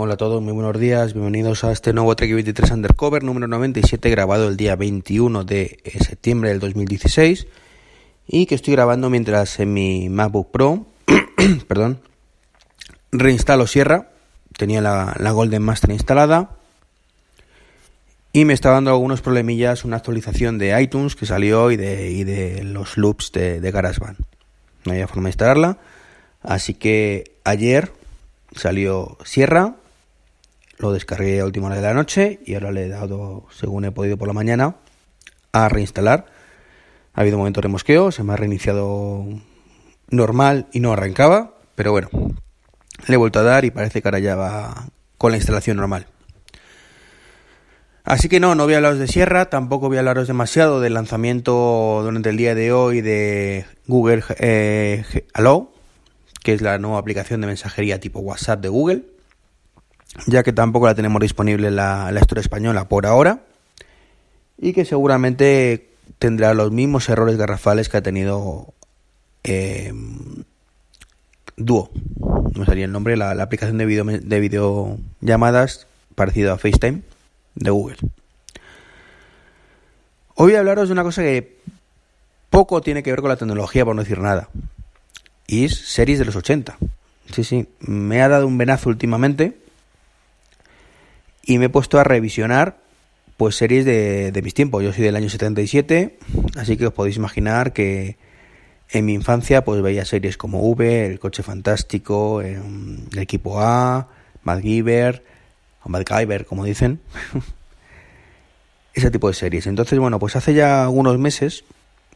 Hola a todos, muy buenos días, bienvenidos a este nuevo Trek 23 Undercover número 97 grabado el día 21 de eh, septiembre del 2016 y que estoy grabando mientras en mi MacBook Pro, perdón, reinstalo Sierra, tenía la, Golden Master instalada y me está dando algunos problemillas una actualización de iTunes que salió y de, de los loops de, de GarageBand. No había forma de instalarla, así que ayer salió Sierra, lo descargué a última hora de la noche y ahora le he dado, según he podido por la mañana, a reinstalar. Ha habido un momento de mosqueo, se me ha reiniciado normal y no arrancaba, pero bueno, le he vuelto a dar y parece que ahora ya va con la instalación normal. Así que no, no voy a hablaros de Sierra, tampoco voy a hablaros demasiado del lanzamiento durante el día de hoy de Google eh, Hello, que es la nueva aplicación de mensajería tipo WhatsApp de Google, ya que tampoco la tenemos disponible en la, historia española por ahora, y que seguramente tendrá los mismos errores garrafales que ha tenido eh, Duo, no sería el nombre, la, aplicación de, video, de videollamadas parecida a FaceTime de Google. Hoy voy a hablaros de una cosa que poco tiene que ver con la tecnología, por no decir nada y es series de los 80. Sí, sí, me ha dado un venazo últimamente y me he puesto a revisionar pues series de, mis tiempos. Yo soy del año 77, así que os podéis imaginar que en mi infancia pues veía series como V, El Coche Fantástico, em, El Equipo A, MacGyver, o MacGyver como dicen. Ese tipo de series. Entonces, bueno, pues hace ya algunos meses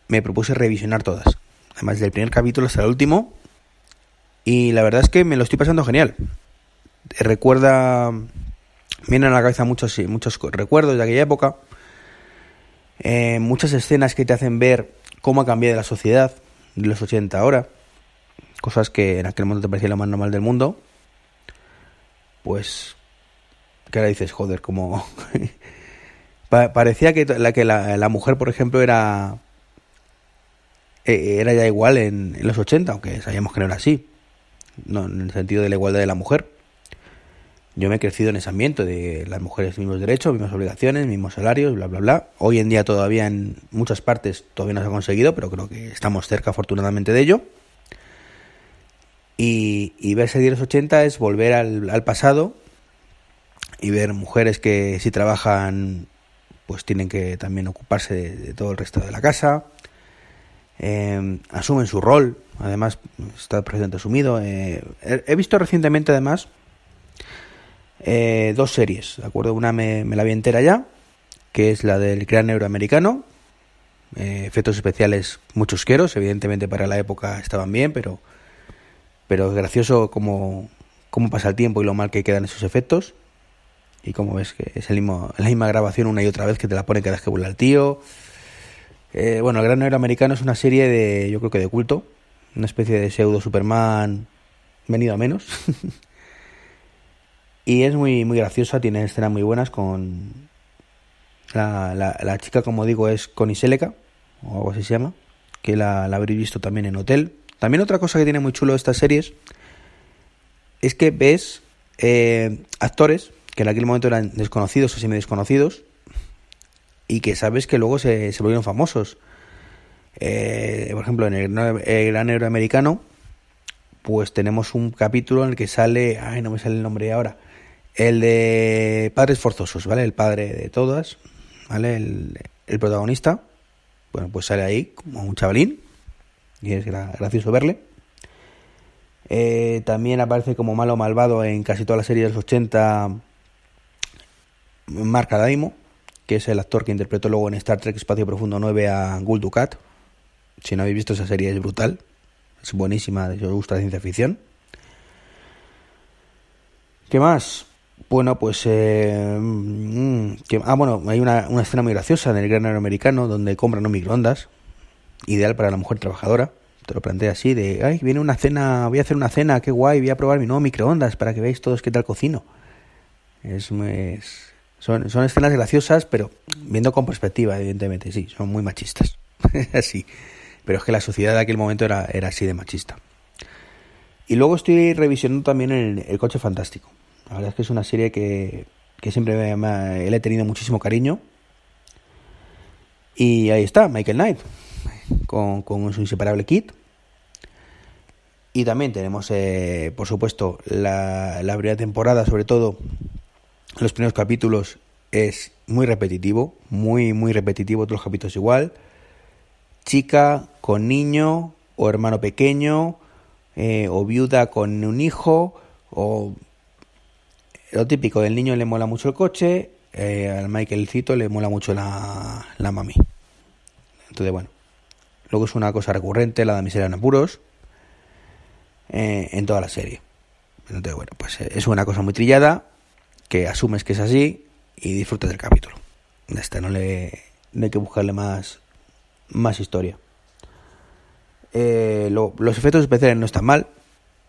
me propuse revisionar todas además del primer capítulo hasta el último. Y la verdad es que me lo estoy pasando genial. Recuerda, vienen a la cabeza muchos, muchos recuerdos de aquella época. Eh, muchas escenas que te hacen ver cómo ha cambiado la sociedad de los 80 ahora. Cosas que en aquel momento te parecía lo más normal del mundo. Pues, que ahora dices, joder, como... parecía que, la, que la mujer, por ejemplo, era eh, era ya igual en, los 80, aunque sabíamos que no era así, no, en el sentido de la igualdad de la mujer. Yo me he crecido en ese ambiente de las mujeres mismos derechos, mismas obligaciones, mismos salarios, bla, bla, bla. Hoy en día todavía en muchas partes todavía no se ha conseguido, pero creo que estamos cerca afortunadamente de ello. Y, y ver de los 80 es volver al, pasado y ver mujeres que si trabajan pues tienen que también ocuparse de todo el resto de la casa, eh, asumen su rol, además está presente asumido. Eh, he visto recientemente además eh, dos series, ¿de acuerdo? Una me, la vi entera ya, que es la del gran euroamericano. efectos especiales muy chusqueros, evidentemente para la época estaban bien, pero, pero es gracioso cómo, cómo pasa el tiempo y lo mal que quedan esos efectos. Y como ves que es el mismo, la misma grabación una y otra vez que te la ponen cada vez que vuela el tío. Eh, bueno, El Gran Negro Americano es una serie de, yo creo que de culto, una especie de pseudo Superman venido a menos. y es muy, muy graciosa, tiene escenas muy buenas con... La, la, chica, como digo, es Connie Seleca, o algo así se llama, que la, la habréis visto también en Hotel. También otra cosa que tiene muy chulo estas series es que ves eh, actores que en aquel momento eran desconocidos o semi desconocidos y que sabes que luego se, se volvieron famosos. Eh, por ejemplo, en el, Gran Héroe Americano, pues tenemos un capítulo en el que sale, ay, no me sale el nombre ahora, el de Padres Forzosos, ¿vale? El padre de todas, ¿vale? El, protagonista, bueno, pues sale ahí como un chavalín y es gracioso verle. Eh, también aparece como malo malvado en casi todas las series de los 80 Marca Daimo, que es el actor que interpretó luego en Star Trek Espacio Profundo 9 a Gul Dukat. Si no habéis visto esa serie es brutal, es buenísima, si os gusta ciencia ficción. ¿Qué más? Bueno, pues... Eh, mm, ah, bueno, hay una, escena muy graciosa en el Gran Americano donde compran un microondas, ideal para la mujer trabajadora. Te lo plantea así, de, ay, viene una cena, voy a hacer una cena, qué guay, voy a probar mi nuevo microondas para que veáis todos qué tal cocino. Es, es, son, son escenas graciosas, pero viendo con perspectiva, evidentemente, sí, son muy machistas. así. Pero es que la sociedad de aquel momento era, era así de machista. Y luego estoy revisionando también el, coche fantástico. La verdad es que es una serie que, que siempre me, le he tenido muchísimo cariño. Y ahí está, Michael Knight, con, con su inseparable kit. Y también tenemos, eh, por supuesto, la, la primera temporada, sobre todo los primeros capítulos, es muy repetitivo, muy, muy repetitivo, todos los capítulos igual. Chica con niño, o hermano pequeño, eh, o viuda con un hijo, o lo típico, del niño le mola mucho el coche, eh, al Michaelcito le mola mucho la, la mami. Entonces, bueno, luego es una cosa recurrente, la de miseria en apuros eh, en toda la serie. Entonces, bueno, pues eh, es una cosa muy trillada, que asumes que es así y disfrutas del capítulo. Este, no, le, no hay que buscarle más, más historia. Eh, los efectos especiales no están mal.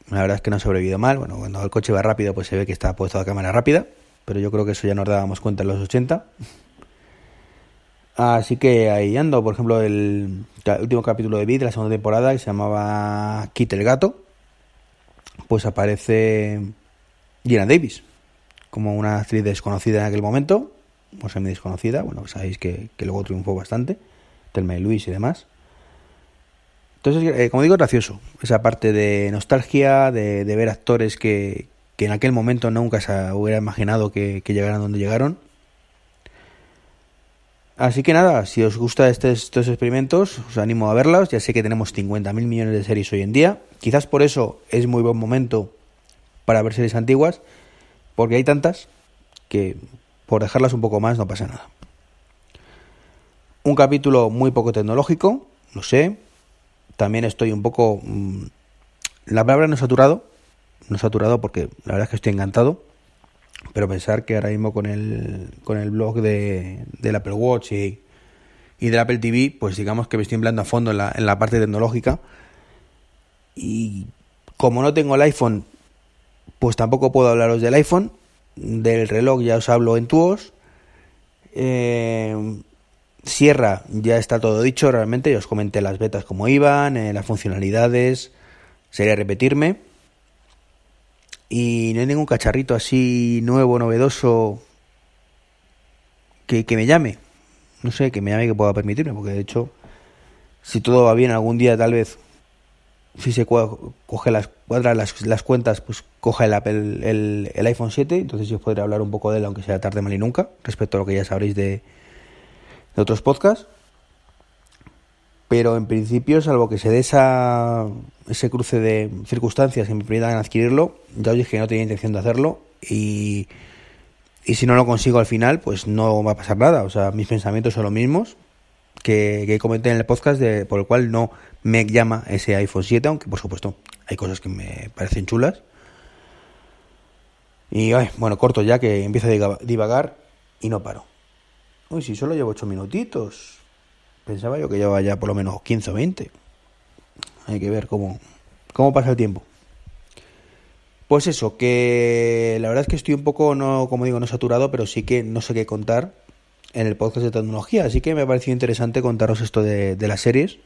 La verdad es que no ha sobrevivido mal. Bueno, cuando el coche va rápido, pues se ve que está puesto a cámara rápida. Pero yo creo que eso ya nos dábamos cuenta en los 80. Así que ahí ando. Por ejemplo, el, último capítulo de Vid, la segunda temporada, que se llamaba Kit el gato pues aparece Gina Davis como una actriz desconocida en aquel momento, o semi desconocida, bueno, sabéis que, luego triunfó bastante, Telma y Luis y demás. Entonces, eh, como digo, es gracioso, esa parte de nostalgia, de, ver actores que, en aquel momento nunca se hubiera imaginado que, que llegaran donde llegaron. Así que nada, si os gusta este, estos experimentos, os animo a verlos. Ya sé que tenemos 50.000 millones de series hoy en día. Quizás por eso es muy buen momento para ver series antiguas, porque hay tantas que por dejarlas un poco más no pasa nada. Un capítulo muy poco tecnológico, no sé. También estoy un poco... Mm, la palabra no saturado, no saturado porque la verdad es que estoy encantado. Pero pensar que ahora mismo con el, con el blog de, del Apple Watch y, y del Apple TV, pues digamos que me estoy empleando a fondo en la, en la parte tecnológica y como no tengo el iPhone, pues tampoco puedo hablaros del iPhone. Del reloj ya os hablo en tuos. Eh, Sierra ya está todo dicho realmente. Ya os comenté las betas como iban, eh, las funcionalidades. Sería repetirme. Y no hay ningún cacharrito así nuevo, novedoso que, que me llame. No sé, que me llame que pueda permitirme, porque de hecho, si todo va bien, algún día tal vez si se coge las cuadra las, las cuentas, pues coja el, el, iPhone 7, entonces yo podré hablar un poco de él, aunque sea tarde mal y nunca, respecto a lo que ya sabréis de, de otros podcasts. Pero en principio, salvo que se dé esa, ese cruce de circunstancias que me permitan adquirirlo, ya os dije que no tenía intención de hacerlo y, y si no lo consigo al final, pues no va a pasar nada. O sea, mis pensamientos son los mismos, que, que, comenté en el podcast, de, por el cual no me llama ese iPhone 7, aunque por supuesto hay cosas que me parecen chulas. Y bueno, corto ya que empiezo a divagar y no paro. Uy, si solo llevo 8 minutitos. Pensaba yo que llevaba ya por lo menos 15 o 20. Hay que ver cómo, cómo pasa el tiempo. Pues eso, que la verdad es que estoy un poco, no, como digo, no saturado, pero sí que no sé qué contar en el podcast de tecnología. Así que me ha parecido interesante contaros esto de, las series.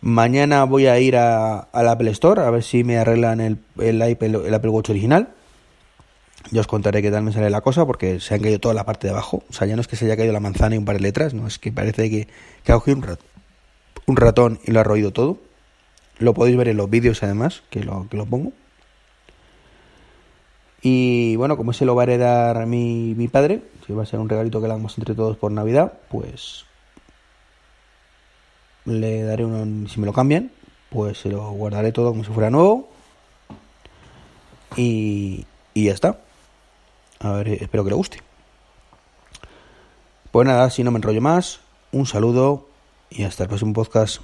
Mañana voy a ir a, al Apple Store a ver si me arreglan el, el, el Apple Watch original. Ya os contaré qué tal me sale la cosa porque se han caído toda la parte de abajo. O sea, ya no es que se haya caído la manzana y un par de letras, no, es que parece que, que ha cogido un, un ratón y lo ha roído todo. Lo podéis ver en los vídeos además, que lo, que lo pongo. Y bueno, como se lo va a heredar mi, mi padre, si va a ser un regalito que le damos entre todos por Navidad, pues le daré uno, si me lo cambian, pues se lo guardaré todo como si fuera nuevo. Y, y ya está. A ver, espero que le guste. Pues nada, si no me enrollo más, un saludo y hasta el próximo podcast.